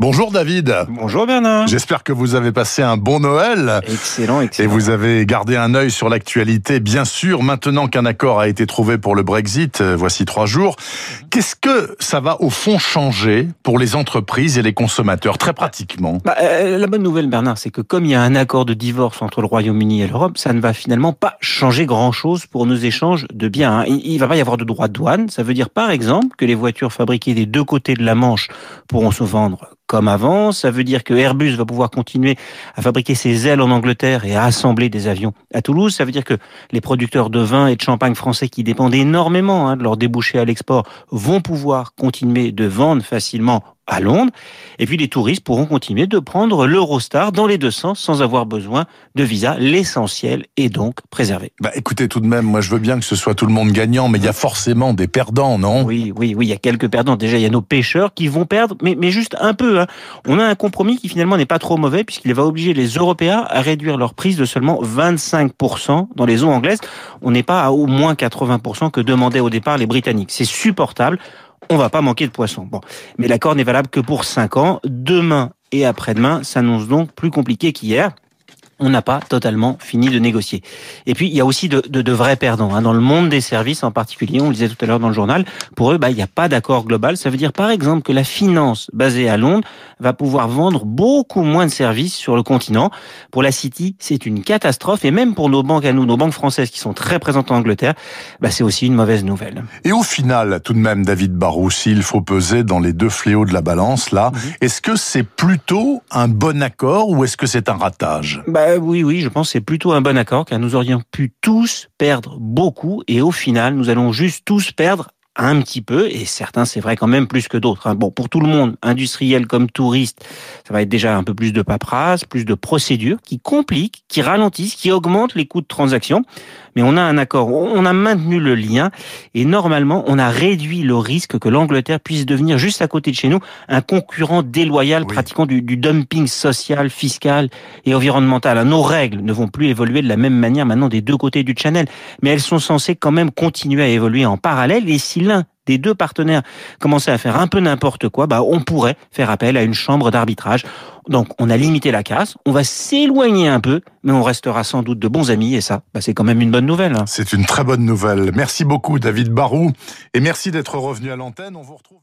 Bonjour David. Bonjour Bernard. J'espère que vous avez passé un bon Noël. Excellent, Et excellent. vous avez gardé un œil sur l'actualité, bien sûr, maintenant qu'un accord a été trouvé pour le Brexit, euh, voici trois jours. Qu'est-ce que ça va au fond changer pour les entreprises et les consommateurs, très pratiquement? Bah, euh, la bonne nouvelle Bernard, c'est que comme il y a un accord de divorce entre le Royaume-Uni et l'Europe, ça ne va finalement pas changer grand-chose pour nos échanges de biens. hein. Il ne va pas y avoir de droits de douane. Ça veut dire par exemple que les voitures fabriquées des deux côtés de la Manche pourront se vendre comme avant. Ça veut dire que Airbus va pouvoir continuer à fabriquer ses ailes en Angleterre et à assembler des avions à Toulouse. Ça veut dire que les producteurs de vin et de champagne français qui dépendent énormément hein, de leurs débouchés à l'export vont pouvoir continuer de vendre facilement à Londres. Et puis les touristes pourront continuer de prendre l'Eurostar dans les deux sens sans avoir besoin de visa. L'essentiel est donc préservé. bah, Écoutez, tout de même, moi je veux bien que ce soit tout le monde gagnant, mais il y a forcément des perdants, non? Oui, oui, oui, il y a quelques perdants. Déjà, il y a nos pêcheurs qui vont perdre, mais, mais juste un peu. hein. On a un compromis qui finalement n'est pas trop mauvais puisqu'il va obliger les Européens à réduire leur prise de seulement 25% dans les eaux anglaises. On n'est pas à au moins 80% que demandaient au départ les Britanniques. C'est supportable. On va pas manquer de poissons. Bon, mais l'accord n'est valable que pour 5 ans. Demain et après-demain s'annonce donc plus compliqué qu'hier on n'a pas totalement fini de négocier. Et puis, il y a aussi de, de, de vrais perdants. Hein. Dans le monde des services en particulier, on le disait tout à l'heure dans le journal, pour eux, bah, il n'y a pas d'accord global. Ça veut dire, par exemple, que la finance basée à Londres va pouvoir vendre beaucoup moins de services sur le continent. Pour la City, c'est une catastrophe. Et même pour nos banques à nous, nos banques françaises qui sont très présentes en Angleterre, bah, c'est aussi une mauvaise nouvelle. Et au final, tout de même, David Barrou, s'il faut peser dans les deux fléaux de la balance, là, est-ce que c'est plutôt un bon accord ou est-ce que c'est un ratage? Bah oui, oui, je pense que c'est plutôt un bon accord car nous aurions pu tous perdre beaucoup et au final, nous allons juste tous perdre un petit peu, et certains, c'est vrai quand même plus que d'autres. hein. Bon, pour tout le monde, industriel comme touriste, ça va être déjà un peu plus de paperasse, plus de procédures qui compliquent, qui ralentissent, qui augmentent les coûts de transaction. Mais on a un accord, on a maintenu le lien, et normalement, on a réduit le risque que l'Angleterre puisse devenir, juste à côté de chez nous, un concurrent déloyal Oui. pratiquant du, du dumping social, fiscal et environnemental. Nos règles ne vont plus évoluer de la même manière maintenant des deux côtés du channel, mais elles sont censées quand même continuer à évoluer en parallèle. Et si l'un des deux partenaires commençait à faire un peu n'importe quoi, bah on pourrait faire appel à une chambre d'arbitrage. Donc on a limité la casse, on va s'éloigner un peu, mais on restera sans doute de bons amis et ça, bah, c'est quand même une bonne nouvelle. hein. C'est une très bonne nouvelle. Merci beaucoup, David Barrou. Et merci d'être revenu à l'antenne. On vous retrouve.